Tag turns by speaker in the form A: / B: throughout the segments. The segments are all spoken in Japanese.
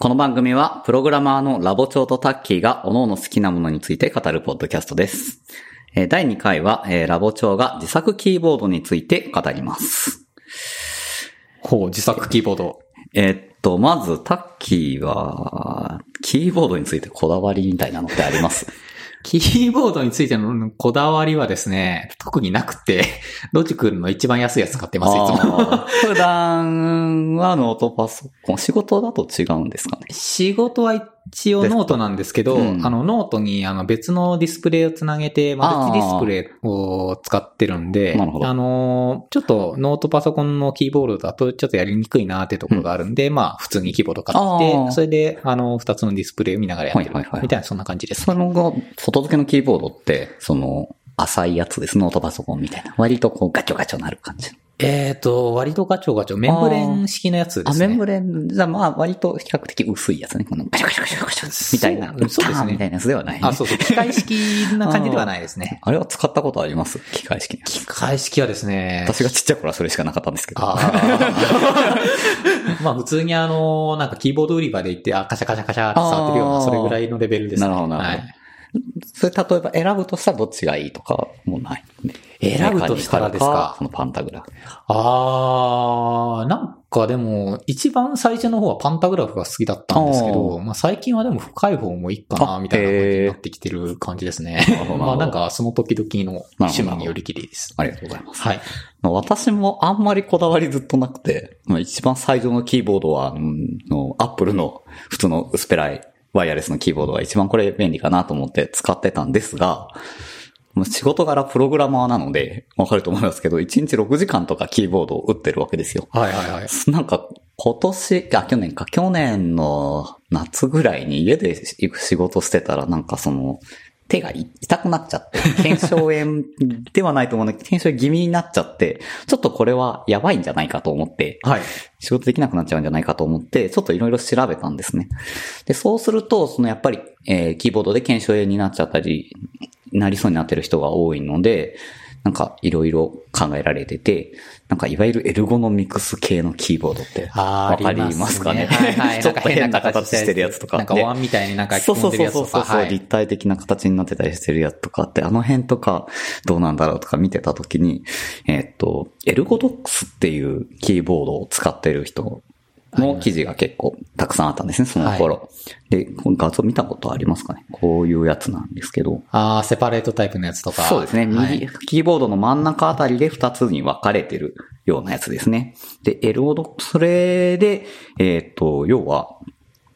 A: この番組は、プログラマーのラボ長とタッキーが各々好きなものについて語るポッドキャストです。えー第2回は、えーラボ長が自作キーボードについて語ります。
B: ほう、自作キーボード。
A: えーっと、まず、タッキーは、キーボードについてこだわりみたいなのってあります？
B: キーボードについてのこだわりはですね、特になくて、ロジクールの一番安いやつ使ってます、いつも。
A: 普段はノートパソコン、仕事だと違うんですかね？
B: 仕事は一応ノートなんですけど、
A: うん
B: あのノートにあの別のディスプレイをつなげて、マルチディスプレイを使ってるんで、あの、ちょっとノートパソコンのキーボードだとちょっとやりにくいなってところがあるんで、まあ普通にキーボード買って、それであの二つのディスプレイを見ながらやってるみたいなそんな感じです。
A: その後、外付けのキーボードって、その、浅いやつです。ノートパソコンみたいな。割とこうガチョガチョなる感じ。
B: えっ、と、割とガチョガチョ、メンブレン式のやつで
A: あ、
B: すね。
A: メンブレン、じゃあまあ割と比較的薄いやつね。このガチャガチャガチャガチャみたいな。
B: そうですね
A: みたいなやつではない、ね。
B: あ、そうそう。機械式な感じではないですね。
A: あれは使ったことあります？機械式
B: 機械式はですね。
A: 私がちっちゃい頃はそれしかなかったんですけど。
B: あーまあ普通にあの、なんかキーボード売り場で行って、あ、カシャカシャカシャって触ってるような、
A: あー
B: それぐらいのレベルですね。
A: なるほどなるほど
B: はい
A: それ例えば選ぶとしたらどっちがいいとかもない？
B: 選ぶとしたらですか？
A: そのパンタグラフ。
B: あー、なんかでも、一番最初の方はパンタグラフが好きだったんですけ
A: あ
B: ど、まあ最近はでも深い方もいいかな、
A: あ
B: みたいな感じになってきてる感じですね まあなんかその時々の趣味によりきりです。
A: ありがとうございます。
B: はい。
A: 私もあんまりこだわりずっとなくて、まあ、一番最初のキーボードは、アップルの普通の薄っぺらいワイヤレスのキーボードが一番これ便利かなと思って使ってたんですが、もう仕事柄プログラマーなので、わかると思いますけど、1日6時間とかキーボードを打ってるわけですよ。
B: はいはいはい。
A: なんか、今年、あ、去年か、去年の夏ぐらいに家で行く仕事してたら、なんかその、手が痛くなっちゃって、腱鞘炎ではないと思うんだけど、腱鞘炎気味になっちゃって、ちょっとこれはやばいんじゃないかと思って、
B: はい。
A: 仕事できなくなっちゃうんじゃないかと思って、ちょっといろいろ調べたんですね。で、そうすると、そのやっぱり、えーキーボードで腱鞘炎になっちゃったり、なりそうになってる人が多いので、なんかいろいろ考えられてて、なんかいわゆるエルゴノミクス系のキーボードって、わかりますかね？
B: はいはい。
A: ちょっと変な形してるやつとか。で
B: なんかワンみたいになんか
A: そうそうそうそうそう。
B: はい
A: 立体的な形になってたりしてるやつとかって、あの辺とかどうなんだろうとか見てたときに、えーっと、エルゴドックスっていうキーボードを使ってる人の記事が結構たくさんあったんですね、その頃。で、この画像見たことありますかね？こういうやつなんですけど。
B: ああ、セパレートタイプのやつとか。
A: そうですね。
B: はい
A: 右、キーボードの真ん中あたりで2つに分かれてるようなやつですね。で、エルゴド、それで、えーっと、要は、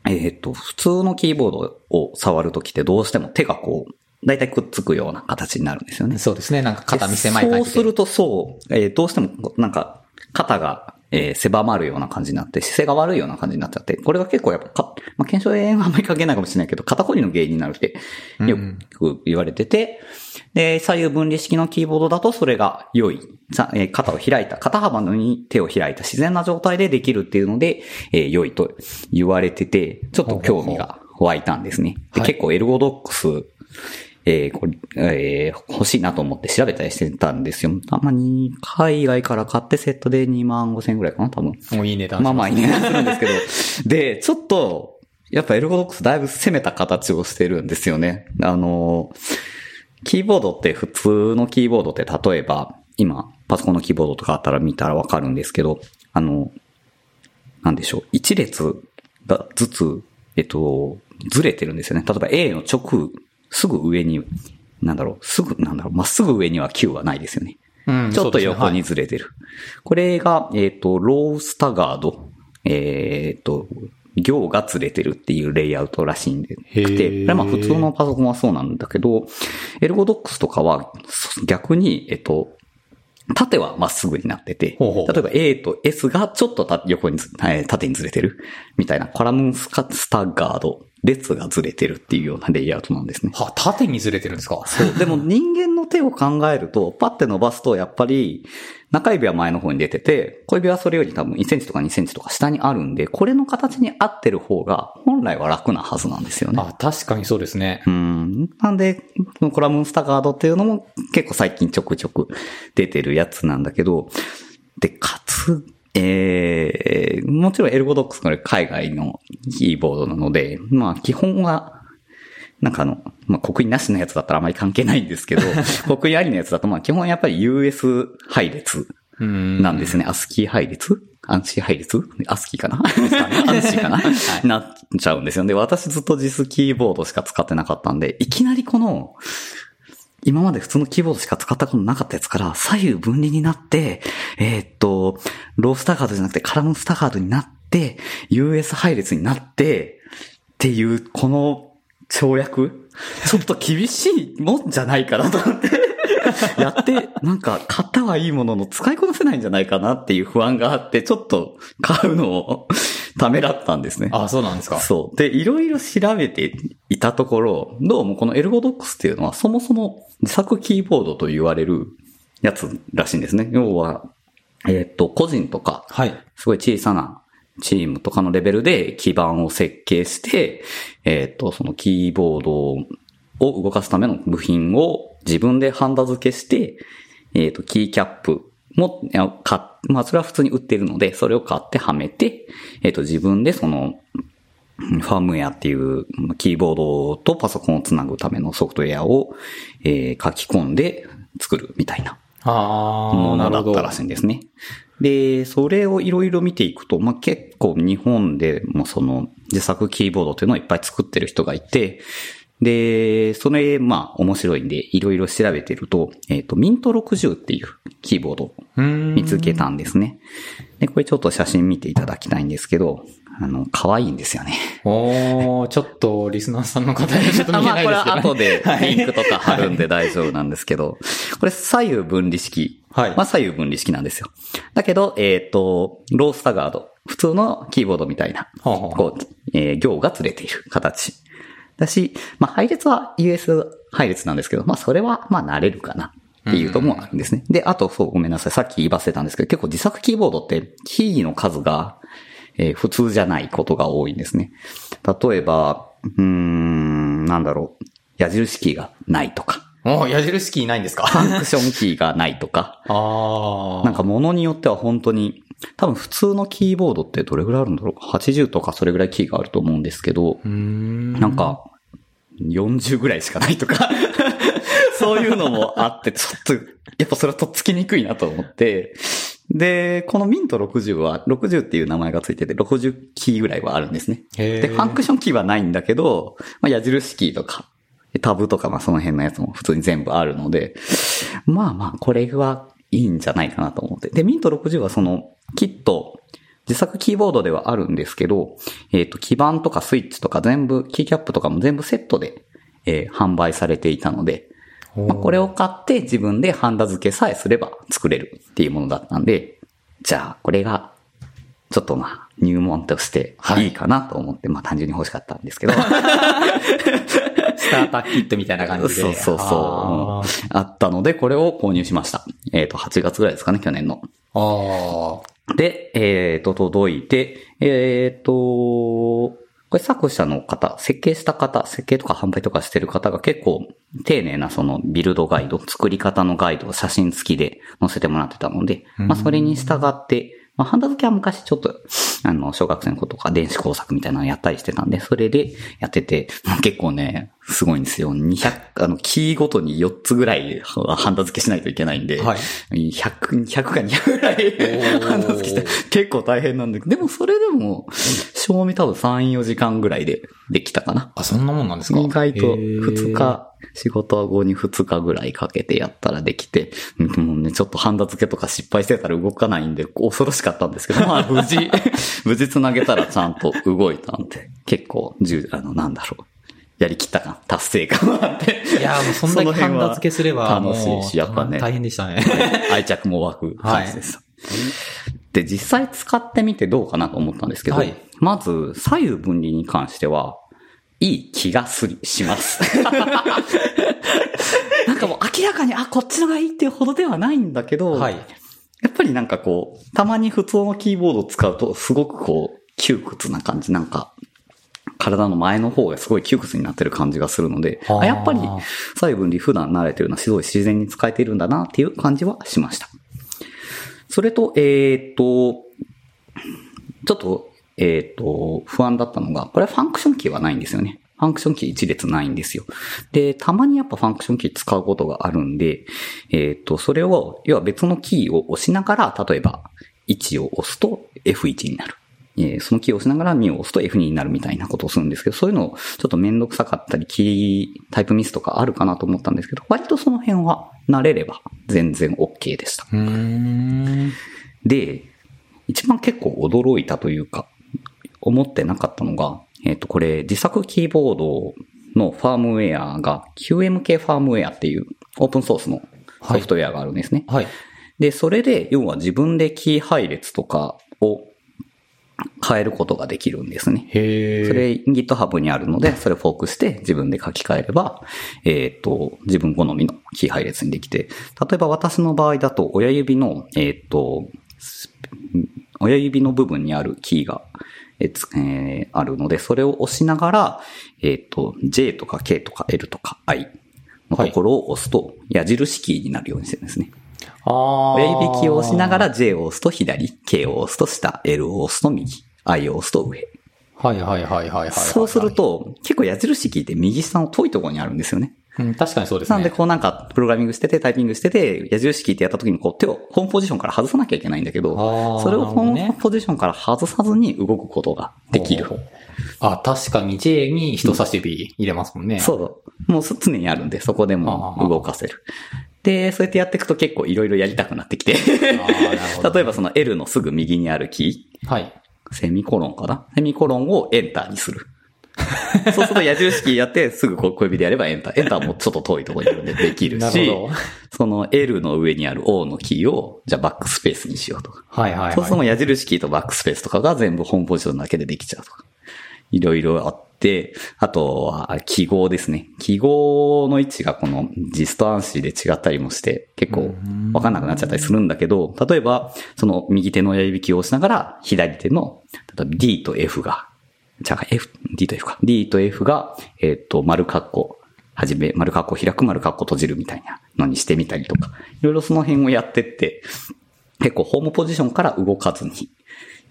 A: えーっと、普通のキーボードを触るときってどうしても手がこう、だいたいくっつくような形になるんですよね。
B: そうですね。なんか肩見せまい
A: で
B: 感じで。
A: そうするとそう、えーどうしても、なんか、肩が、えー狭まるような感じになって、姿勢が悪いような感じになっちゃって、これが結構やっぱか、まあ、検証炎はあんまり関係ないかもしれないけど、肩こりの原因になるって、よく言われてて、で、左右分離式のキーボードだとそれが良い。さえー肩を開いた、肩幅のに手を開いた自然な状態でできるっていうので、えー良いと言われてて、ちょっと興味が湧いたんですね。で
B: はい
A: 結構エルゴドックスえーこれ、えー欲しいなと思って調べたりしてたんですよ。たまに海外から買ってセットで2万5千円ぐらいかな、多分。
B: もういい値段しす
A: まあまあいい値段するんですけど。で、ちょっと、やっぱエルゴドックスだいぶ攻めた形をしてるんですよね。あの、キーボードって普通のキーボードって例えば、今、パソコンのキーボードとかあったら見たらわかるんですけど、あの、なんでしょう、一列がずつ、えっと、ずれてるんですよね。例えば A の直、すぐ上に、なんだろう、すぐ、なんだろう、まっすぐ上には Q はないですよね。
B: うん
A: ちょっと横に
B: そ
A: ずれてる。これが、えっ、と、ロースタガード。えっ、と、行がずれてるっていうレイアウトらしいんで、くて、まあ普通のパソコンはそうなんだけど、エルゴドックスとかはそ逆に、えっ、と、縦はまっすぐになってて、
B: ほうほう
A: 例えば A と S がちょっとた横にず、えー縦にずれてるみたいなコラムスカスタガード、列がずれてるっていうようなレイアウトなんですね。
B: は、縦にずれてるんですか？
A: そう。でも人間の手を考えると、パッて伸ばすと、やっぱり、中指は前の方に出てて、小指はそれより多分1センチとか2センチとか下にあるんで、これの形に合ってる方が、本来は楽なはずなんですよね。
B: あ、確かにそうですね。
A: うん。なんで、このコラムスタガードっていうのも結構最近ちょくちょく出てるやつなんだけど、で、かつ、えー、もちろんエルゴドックスこれ海外のキーボードなので、まあ基本は、なんかあの、まあ刻印なしのやつだったらあまり関係ないんですけど、刻印ありのやつだとまあ基本やっぱり US 配列
B: うん
A: なんですね。アスキー配列？アンシー配列？アスキーかな？アンシーかな、なっちゃうんですよ。で、私ずっと JIS キーボードしか使ってなかったんで、いきなりこの、今まで普通のキーボードしか使ったことなかったやつから、左右分離になって、えーっと、ロースタガードじゃなくてカラムスタガードになって、US 配列になって、っていう、この跳躍？ちょっと厳しいもんじゃないかなと思って。やって、なんか、買ったはいいものの使いこなせないんじゃないかなっていう不安があって、ちょっと買うのをためらったんですね。
B: あ、そうなんですか。
A: そう。で、いろいろ調べていたところ、どうもこのエルゴドックスっていうのはそもそも自作キーボードと言われるやつらしいんですね。要は、えーっと、個人とか、
B: はい。
A: すごい小さなチームとかのレベルで基盤を設計して、えーっと、そのキーボードを動かすための部品を自分でハンダ付けして、えーっと、キーキャップも、買っまあ、それは普通に売ってるので、それを買ってはめて、えーっと、自分でその、ファームウェアっていうキーボードとパソコンをつなぐためのソフトウェアを、えー書き込んで作るみたいな
B: あ
A: も。のだったらしいんですね。で、それをいろいろ見ていくと、まあ、結構日本でもその自作キーボードっていうのをいっぱい作ってる人がいて、で、それ、まあ、面白いんで、いろいろ調べてると、えっ、と、ミント60っていうキーボードを。見つけたんですね。で、これちょっと写真見ていただきたいんですけど、あの、可愛いんですよね。
B: おー、ちょっとリスナーさんの方にはちょっと見え
A: まあ、これ
B: ないですけど、ね。
A: は後で
B: はい
A: リンクとか貼るんで大丈夫なんですけど、これ左右分離式。
B: はい
A: まあ、左右分離式なんですよ。だけど、えっ、と、ロースタガード。普通のキーボードみたいな、
B: ほうほう
A: こう、えー行がずれている形。だし、まあ、配列は US 配列なんですけど、まあ、それは、まあ、慣れるかな。っていうともあるんですね。で、あと、そう、ごめんなさい。さっき言い忘れたんですけど、結構自作キーボードって、キーの数が、えー普通じゃないことが多いんですね。例えば、うーん、なんだろう。矢印キーがないとか、
B: おー、矢印キーないんですか？
A: ファンクションキーがないとか、
B: ああ。
A: なんか物によっては本当に、多分普通のキーボードってどれぐらいあるんだろう ?80 とかそれぐらいキーがあると思うんですけど、
B: ん。
A: なんか、40ぐらいしかないとか、そういうのもあって、ちょっと、やっぱそれはとっつきにくいなと思って、で、このミント60は、60っていう名前がついてて、60キーぐらいはあるんですね。で、ファンクションキーはないんだけど、まあ、矢印キーとか、タブとか、まあ、その辺のやつも普通に全部あるので、まあまあ、これはいいんじゃないかなと思って。で、ミント60はその、キット、自作キーボードではあるんですけど、えっ、と、基板とかスイッチとか全部、キーキャップとかも全部セットで、えー販売されていたので、まあ、これを買って自分でハンダ付けさえすれば作れるっていうものだったんで、じゃあ、これが、ちょっとまあ、入門としていいかなと思って、まあ単純に欲しかったんですけど、
B: ス ターターキットみたいな感じで。
A: そうそうそう
B: あー
A: あったので、これを購入しました。えっ、と、8月ぐらいですかね、去年の。
B: あ
A: で、えっ、と、届いて、えっ、と、これ作者の方、設計した方、設計とか販売とかしてる方が結構丁寧なそのビルドガイド、作り方のガイドを写真付きで載せてもらってたので、まあそれに従って、まあハンダ付けは昔ちょっと、あの、小学生の子とか電子工作みたいなのやったりしてたんで、それでやってて、ま あ結構ね、すごいんですよ。200、あの、キーごとに4つぐらいハンダ付けしないといけないんで、
B: はい
A: 100、100か200ぐらいハンダ付けして、結構大変なんだけど、でもそれでも、賞味多分3、4時間ぐらいでできたかな。
B: あ、そんなもんなんですか？
A: 意外と
B: へー
A: 2日、仕事後に2日ぐらいかけてやったらできて、うんもうね、ちょっとハンダ付けとか失敗してたら動かないんで、恐ろしかったんですけど、まあ無事、無事繋げたらちゃんと動いたんで、結構、あの、なんだろう。やりきった感、達成感があって。
B: いや、もうそんだけハンダ付けすれば、
A: 楽しいし、やっぱね。
B: 大変でしたね。
A: 愛着も湧く感じです。で、実際使ってみてどうかなと思ったんですけど、
B: はい
A: まず、左右分離に関しては、いい気がする、します。なんかもう明らかに、あ、こっちのがいいっていうほどではないんだけど、
B: はい。
A: やっぱりなんかこう、たまに普通のキーボードを使うと、すごくこう、窮屈な感じ、なんか、体の前の方がすごい窮屈になってる感じがするので、
B: はあ
A: あやっぱり左右分離普段慣れてるのはすごい自然に使えているんだなっていう感じはしました。それと、えーっと、ちょっと、えっ、と、不安だったのが、これファンクションキーはないんですよね。ファンクションキー一列ないんですよ。で、たまにやっぱファンクションキー使うことがあるんで、えっ、と、それを、要は別のキーを押しながら、例えば、1を押すと F1 になる。えーそのキーを押しながら2を押すと F2 になるみたいなことをするんですけど、そういうのちょっとめんどくさかったり、キータイプミスとかあるかなと思ったんですけど、割とその辺は慣れれば全然 OK でした。で、一番結構驚いたというか、思ってなかったのが、えっ、と、これ自作キーボードのファームウェアが QMK ファームウェアっていうオープンソースのソフトウェアがあるんですね。
B: はい。
A: で、それで、要は自分でキー配列とかを変えることができるんですね。
B: へえ。
A: それ GitHub にあるので、それをフォークして自分で書き換えれば、えっ、と、自分好みのキー配列にできて、例えば私の場合だと親指の、えっ、と、ス親指の部分にあるキーが、えつえーあるので、それを押しながら、えっ、と、J とか K とか L とか I のところを押すと、矢印キーになるようにしてるんですね。
B: ああ。
A: 親指キーを押しながら J を押すと左、K を押すと下、L を押すと右、I を押すと上。
B: はいはいはいはいはいはい。
A: そうする、と、結構矢印キーって右下の遠いところにあるんですよね。
B: うん、確かにそうですね。
A: なんでこうなんか、プログラミングしてて、タイピングしてて、矢印キーってやった時にこう手をホームポジションから外さなきゃいけないんだけど、それをホームポジションから外さずに動くことができる
B: あ、確かに J に人差し指入れますもんね。
A: そう。もう常にあるんで、そこでも動かせる。で、そうやってやっていくと結構いろいろやりたくなってきて。例えばその L のすぐ右にあるキー、
B: はい。
A: セミコロンかな？セミコロンをエンターにする。そうすると矢印キーやって、すぐ小指でやればエンター。エンターもちょっと遠いところにあるんでできるし
B: なる。
A: その L の上にある O のキーを、じゃあバックスペースにしようとか。
B: はいはいはい。
A: そうすると矢印キーとバックスペースとかが全部ホームポジションだけでできちゃうとか。いろいろあって、あとは記号ですね。記号の位置がこのジストアンシーで違ったりもして、結構わかんなくなっちゃったりするんだけど、例えば、その右手の親指キーを押しながら、左手の、例えば D と F が、じゃあ F、D と F か。D と F が、えっ、と、丸括弧、はじめ、丸括弧開く、丸括弧閉じるみたいなのにしてみたりとか、いろいろその辺をやってって、結構ホームポジションから動かずに、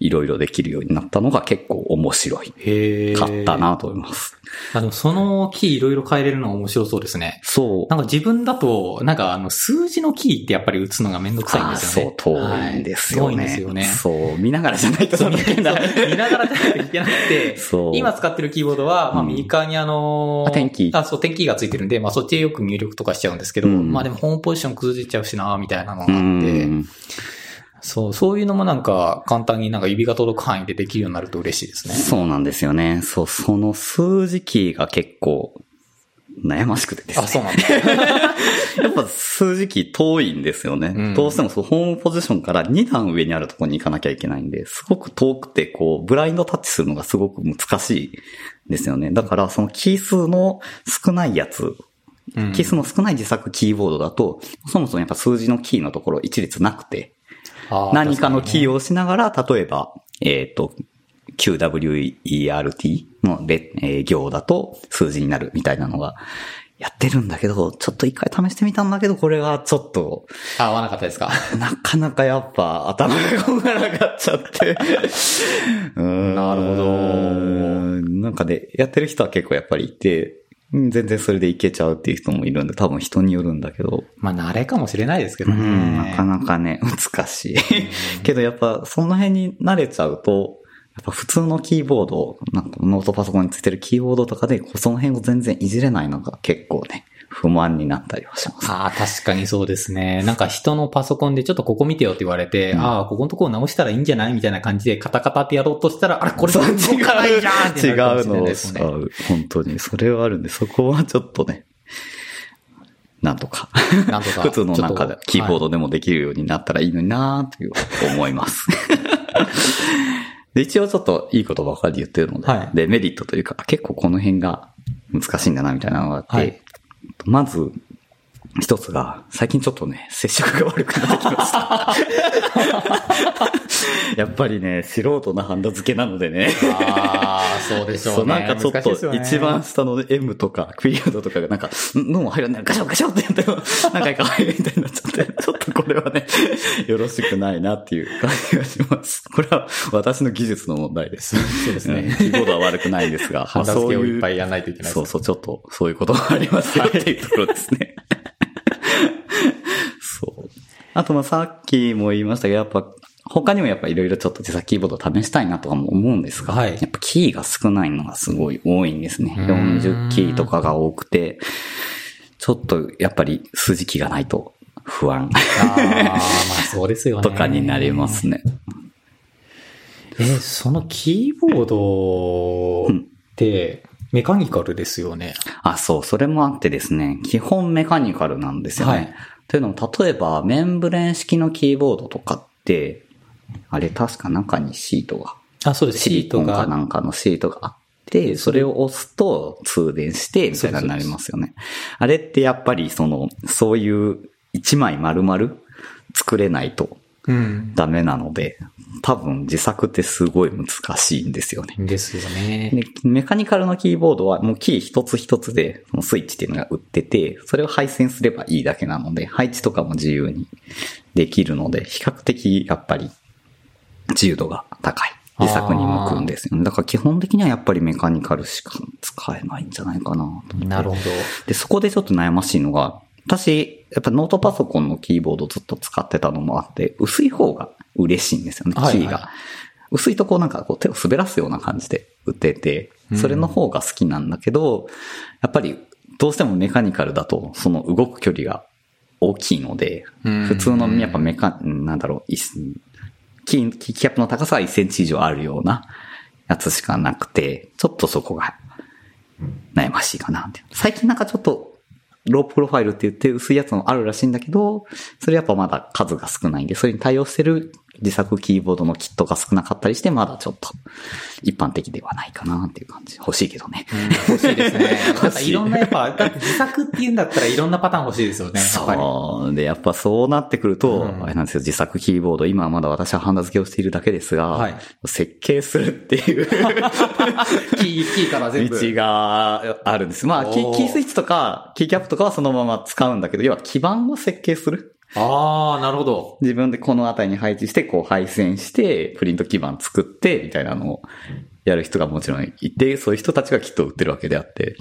A: いろいろできるようになったのが結構面白い。
B: へえ。
A: かった。なと思います。
B: あ、でもそのキーいろいろ変えれるのは面白そうですね。
A: そう。
B: なんか自分だと、なんかあの、数字のキーってやっぱり打つのがめんどくさいんですよね。
A: そう、遠いんですよね。
B: はい遠いんですよね。
A: そう、見ながらじゃないと
B: そう、見。ながらじゃないといけなくて、
A: そう。
B: 今使ってるキーボードは、まあ
A: うん
B: 右側にあのー
A: あ点キー
B: あ、そう、点キーがついてるんで、まあそっちでよく入力とかしちゃうんですけど、
A: うん
B: まあでもホームポジション崩れちゃうしな、みたいなの
A: う
B: があって、
A: ん。
B: そう、そういうのもなんか簡単になんか指が届く範囲でできるようになると嬉しいですね。
A: そうなんですよね。そう、その数字キーが結構悩ましくてですね。
B: あ、そうなんだ。
A: やっぱ数字キー遠いんですよね。
B: うん
A: どうしてもそう、ホームポジションから2段上にあるところに行かなきゃいけないんで、すごく遠くて、こう、ブラインドタッチするのがすごく難しいですよね。だから、そのキー数の少ないやつ、
B: うん
A: キー数の少ない自作キーボードだと、そもそもやっぱ数字のキーのところ一列なくて、何かのキー
B: を。
A: を押しながら、例えば、えっ、と、QWERT のレ、えー行だと数字になるみたいなのがやってるんだけど、ちょっと一回試してみたんだけど、これがちょっと、
B: あ、合わなかったですか？
A: なかなかやっぱ頭がこがなかっちゃって。
B: なるほど
A: なんかね、やってる人は結構やっぱりいて、うん全然それでいけちゃうっていう人もいるんで、多分人によるんだけど、
B: まあ慣れかもしれないですけどね。
A: うん、なかなかね、難しい。けどやっぱ、その辺に慣れちゃうと、やっぱ普通のキーボード、なんかノートパソコンについてるキーボードとかで、その辺を全然いじれないのが結構ね、不満になったりはします。
B: ああ、確かにそうですね。なんか人のパソコンでちょっとここ見てよって言われて、ああ、ここのところ直したらいいんじゃないみたいな感じでカタカタってやろうとしたら、あれこれ動かないじゃんって
A: 違うのを。使う。本当に。それはあるんで、そこはちょっとね、なんとか。
B: なんとか。
A: 普通のなんかでキーボー
B: ド。
A: ドでもできるようになったらいいのになーという思います。で、一応ちょっといいことばかり言ってるので、
B: はい
A: で、メリットというか、結構この辺が難しいんだなみたいなのがあって、
B: はい
A: まず、一つが、最近ちょっとね、接触が悪くなってきました。やっぱりね、素人のハンダ付けなのでね。
B: ああ、そうでしょうね。
A: そう、なんかちょっと、
B: ね
A: 一番下の M とか、クリアドとかがなんか、ん？脳入らない、ガシャガシャってやっても、何回か入るみたいになっちゃって、ちょっとこれはね、よろしくないなっていう感じがします。これは私の技術の問題です。
B: そうですね。
A: キーボードは悪くないんですが、
B: ハンダ付けをいっぱ
A: い
B: いやらないといけない
A: そうそう、ちょっと、そういうことがありますよっていうところですね。そう。あと、まあ、さっきも言いましたけど、やっぱ、他にもやっぱいろいろちょっと自作キーボードを試したいなとかも思うんですが、
B: はい
A: やっぱキーが少ないのがすごい多いんですね。
B: うーん
A: 40キーとかが多くて、ちょっとやっぱり数字キーがないと不安
B: ああ、まあそうですよね。
A: とかになりますね。
B: え、そのキーボードって、メカニカルですよね。
A: あ、そう、それもあってですね、基本メカニカルなんですよね。
B: はい
A: というのも、例えば、メンブレン式のキーボードとかって、あれ確か中にシートが、
B: あ、そうです。
A: シリコンか
B: が。
A: なんかのシートがあって、それを押すと通電して、みたいなのになりますよね。あれってやっぱり、その、そういう一枚丸々作れないと
B: うん。
A: ダメなので、多分自作ってすごい難しいんですよね。
B: ですよね。
A: で、メカニカルのキーボードはもうキー一つ一つで、そのスイッチっていうのが売ってて、それを配線すればいいだけなので、配置とかも自由にできるので、比較的やっぱり自由度が高い。自作に向くんですよね。だから基本的にはやっぱりメカニカルしか使えないんじゃないかなと。
B: なるほど。
A: で、そこでちょっと悩ましいのが、私、やっぱノートパソコンのキーボードをずっと使ってたのもあって、薄い方が嬉しいんですよね、キーが。
B: はいはい
A: 薄いとこうなんかこう手を滑らすような感じで打てて、それの方が好きなんだけど、やっぱりどうしてもメカニカルだとその動く距離が大きいので、
B: うん
A: 普通のやっぱメカ、なんだろう、いキー、キーキャップの高さは1センチ以上あるようなやつしかなくて、ちょっとそこが悩ましいかなって。最近なんかちょっと、ロープロファイルって言って薄いやつもあるらしいんだけど、それやっぱまだ数が少ないんで、それに対応してる自作キーボードのキットが少なかったりして、まだちょっと一般的ではないかなっていう感じ。欲しいけどね。
B: 欲しいですね。なんかいろんなやっぱ、だって自作って言うんだったらいろんなパターン欲しいですよね。
A: そう。で、やっぱそうなってくると、
B: うん
A: あれなんですよ、自作キーボード、今はまだ私はハンダ付けをしているだけですが、
B: はい
A: 設計するっていう
B: キー、キーから全部。
A: 道があるんです。まあ、キーキースイッチとか、キーキャップとかはそのまま使うんだけど、要は基板を設計する。
B: ああ、なるほど。
A: 自分でこの辺りに配置して、こう配線して、プリント基板作って、みたいなのをやる人がもちろんいて、そういう人たちがきっと売ってるわけであって、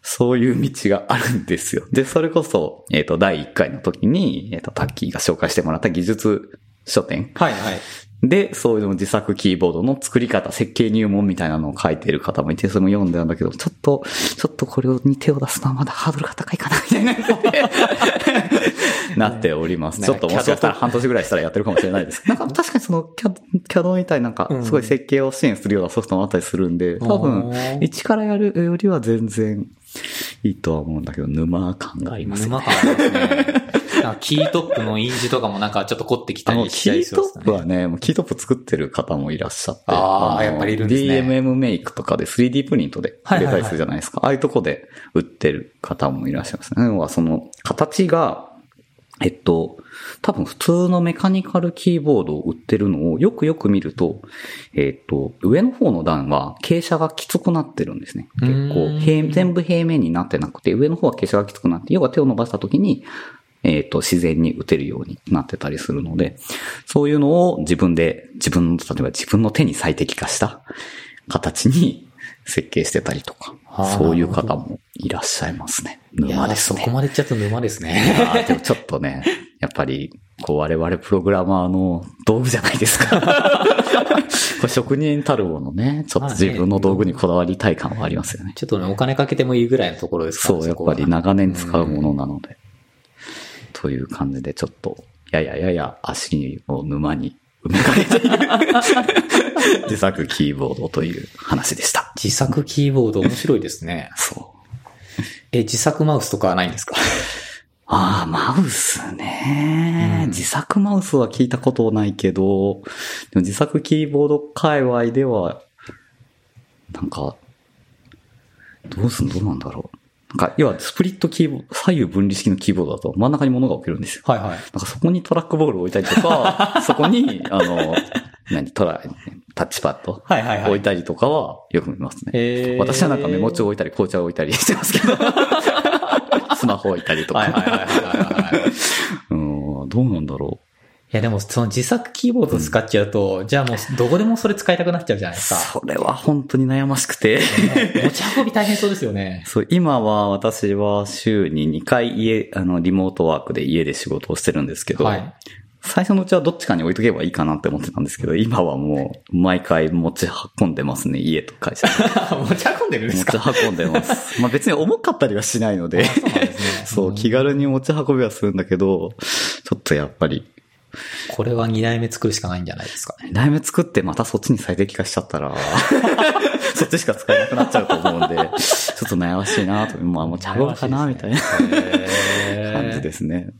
A: そういう道があるんですよ。で、それこそ、えっ、と、第1回の時に、えっ、と、タッキーが紹介してもらった技術書店
B: はいはい。
A: で、そういうの自作キーボードの作り方、設計入門みたいなのを書いている方もいて、それも読んでたんだけど、ちょっと、ちょっとこれに手を出すのはまだハードルが高いかな、みたいな。なっております。
B: ね
A: ちょっともしかしたら半年ぐらいしたらやってるかもしれないです。なんか確かにその CAD, CAD みたいななんか
B: うん、
A: すごい設計を支援するようなソフトもあったりするんで、多分一からやるよりは全然いいとは思うんだけど、沼感がありますよね。
B: 沼感ありますね。キートップの印字とかもなんかちょっと凝ってきたりし
A: キート
B: たりするんですか
A: ップはね、もうキートップ作ってる方もいらっしゃって。の
B: あーやっぱりいるんですね
A: DMM メイクとかで 3D プリントで売れたりするじゃないですか。ああいうとこで売ってる方もいらっしゃいますね。要はその、形が、えっと、多分普通のメカニカルキーボードを売ってるのをよくよく見ると、えっと、上の方の段は傾斜がきつくなってるんですね。結構全部平面になってなくて、上の方は傾斜がきつくなって、要は手を伸ばした時に、えっ、と、自然に打てるようになってたりするので、そういうのを自分で、自分の、例えば自分の手に最適化した形に設計してたりとか
B: はあ、
A: そういう方もいらっしゃいますね。沼ですね。
B: そこまで言っちゃうと沼ですね。
A: でもちょっとね、やっぱり、こう我々プログラマーの道具じゃないですか。これ職人たるものね、ちょっと自分の道具にこだわりたい感はありますよね。
B: ちょっとね、お金かけてもいいぐらいのところですから
A: そう、やっぱり長年使うものなので。という感じで、ちょっと、やややや足を沼に埋めかけている 自作キーボードという話でした。
B: 自作キーボード面白いですね。
A: そう。
B: え、自作マウスとかはないんですか？
A: ああ、マウスね、
B: うん
A: 自作マウスは聞いたことないけど、でも自作キーボード界隈では、なんか、どうすん、どうなんだろう。なんか、要はスプリットキーボード、左右分離式のキーボードだと真ん中に物が置けるんですよ。
B: はいはい。
A: なんかそこにトラックボールを置いたりとか、そこに、あの、何、トラ、タッチパッド
B: はいはいはい。
A: 置いたりとかはよく見ますね。
B: へー
A: 私はなんかメモ帳を置いたり、紅茶を置いたりしてますけど。スマホ置いたりとか。
B: はいはいはいはいはい。い
A: うん、どうなんだろ
B: やでもその自作キーボード使っちゃうと、じゃあもうどこでもそれ使いたくなっちゃうじゃな
A: う。
B: いですか。
A: それは本当に悩ましくて。
B: ね持ち運び大変そうですよね。
A: そう、今は私は週に2回家、あの、リモートワークで家で仕事をしてるんですけど、
B: はい。
A: 最初のうちはどっちかに置いとけばいいかなって思ってたんですけど、今はもう毎回持ち運んでますね、家と会社に。
B: 持ち運んでるんです
A: 持
B: か
A: ち運んでます。まあ別に重かったりはしないので、
B: そうね。
A: そう、気軽に持ち運びはするんだけど、ちょっとやっぱり、
B: これは2代目作るしかないんじゃないですかね。
A: ライム作ってまたそっちに最適化しちゃったら、そっちしか使えなくなっちゃうと思うんで、ちょっと悩ましいなと、まあ持ち運ぶかな、みたいな感じですね。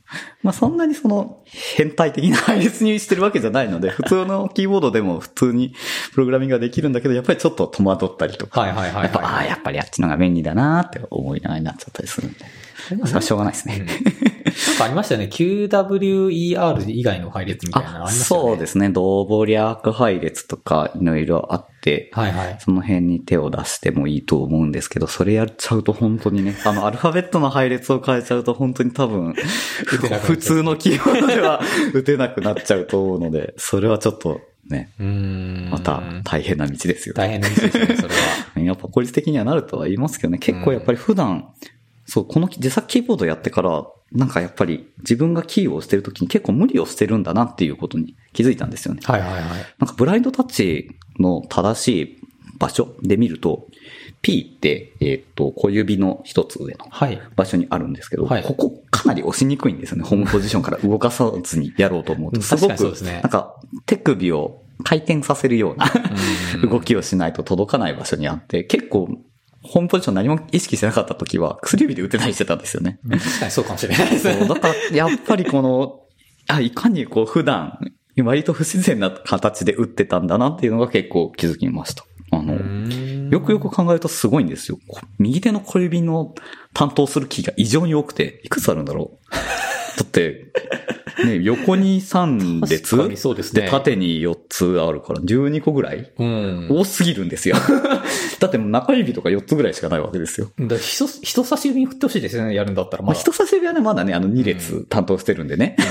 A: まあそんなにその変態的な配列にしてるわけじゃないので、普通のキーボードでも普通にプログラミングができるんだけど、やっぱりちょっと戸惑ったりとか、
B: はいはいはい
A: やっぱ、ああ、
B: は
A: やっぱりあっちのが便利だなって思いながらになっちゃったりするんで。
B: い。
A: それはしょうがないですね。
B: なんかありましたよね。QWER 以外の配列みたいなのありましたよね。
A: そうですね。同母略配列とかいろいろあって、
B: はいはい。
A: その辺に手を出してもいいと思うんですけど、それやっちゃうと本当にね、あの、アルファベットの配列を変えちゃうと本当に多分、普通のキーボードでは 打てなくなっちゃうと思うので、それはちょっとね、
B: うーん。
A: また大変な道ですよ。
B: 大変な道ですね、それは。
A: やっぱ効率的にはなるとは言いますけどね、結構やっぱり普段、そう、この自作キーボードやってから、なんかやっぱり自分がキーを押してる時に結構無理をしてるんだなっていうことに気づいたんですよね。
B: はいはいはい。
A: なんかブラインドタッチの正しい場所で見ると、P って、えーっと、小指の一つ上の
B: はい。
A: 場所にあるんですけど、
B: はい
A: ここかなり押しにくいんですよね。ホームポジションから動かさずにやろうと思うと。
B: うん
A: すごくなんか手首を回転させるような
B: うん
A: 動きをしないと届かない場所にあって、結構、ホームポジション何も意識してなかった時は、薬指で打てたりしてたんですよね。
B: 確かにそうかもしれないです
A: そう、
B: ね。
A: だから、やっぱりこの、あ、いかにこう普段、割と不自然な形で打ってたんだなっていうのが結構気づきました。あの、よくよく考えるとすごいんですよ。こ右手の小指の担当するキーが異常に多くて、いくつあるんだろうだって、ね、横に3列
B: そうですね
A: で、縦に4つあるから、12個ぐらい？
B: うん。
A: 多すぎるんですよ。だって中指とか4つぐらいしかないわけですよ。
B: だ人、人差し指に振ってほしいですよね、やるんだったら。
A: まあ、
B: まだ。
A: 人差し指はね、まだね、あの2列担当してるんでね。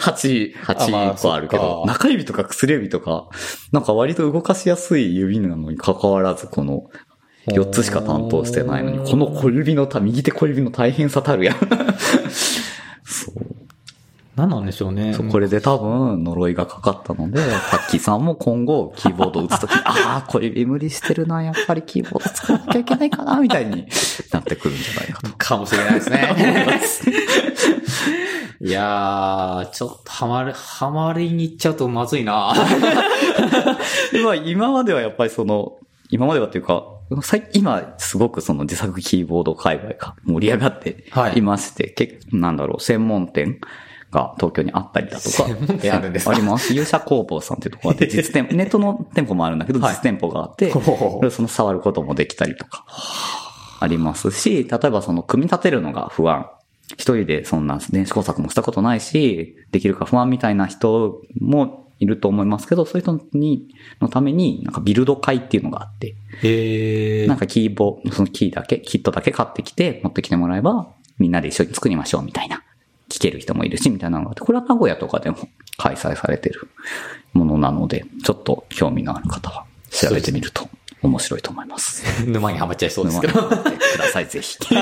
A: 8、
B: あまあ
A: 8個あるけど、
B: そっか
A: 中指とか薬指とか、なんか割と動かしやすい指なのに関わらず、この4つしか担当してないのに、この小指のた、右手小指の大変さたるや。そう。
B: 何なんでしょうね。
A: そうこれで多分呪いがかかったので、タッキーさんも今後キーボードを打つときに、ああ、小指無理してるな、やっぱりキーボード使わなきゃいけないかな、みたいになってくるんじゃないかと。
B: かもしれないですね。いやー、ちょっとハマる、ハマりに行っちゃうとまずいな
A: まあ今まではやっぱりその、今まではっていうか、最今すごくその自作キーボード界隈が盛り上がって
B: はい
A: いまして、結構なんだろう、専門店が東京にあったりだとか。
B: あるんですか？
A: あります。勇者工房さんっていうところがあって、実店、ネットの店舗もあるんだけど、
B: はい
A: 実店舗があって、
B: ほうほうほう
A: その触ることもできたりとか、ありますし、例えばその組み立てるのが不安。一人でそんな電子工作もしたことないし、できるか不安みたいな人もいると思いますけど、そういう人に、のために、なんかビルド会っていうのがあって、
B: へー。
A: なんかキーボそのキーだけ、キットだけ買ってきて、持ってきてもらえば、みんなで一緒に作りましょうみたいな。聞ける人もいるし、みたいなのがあって、これは名古屋とかでも開催されてるものなので、ちょっと興味のある方は調べてみると面白いと思います。
B: 沼にはまっちゃいそうですけど。
A: 沼に入ってください、ぜひ。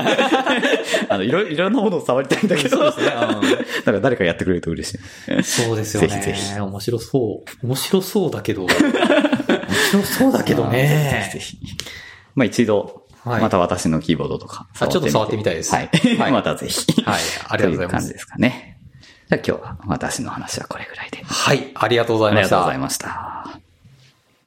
A: あの、いろ、いろんなものを触りたいんだけど。
B: そうですねうん
A: だから誰かやってくれると嬉しい。
B: そうですよね。
A: ぜひぜひ
B: 面白そう。面白そうだけど。面白そうだけどね。
A: ぜひぜひ。まあ一度、
B: はい
A: また私のキーボードとか
B: あちょっと触ってみたいです
A: はい。
B: はい
A: またぜひ。
B: はいありがとうございます
A: という感じですかね。じゃあ今日は私の話はこれぐらいで。
B: はい、ありがとうございました
A: ありがとうござい。ました。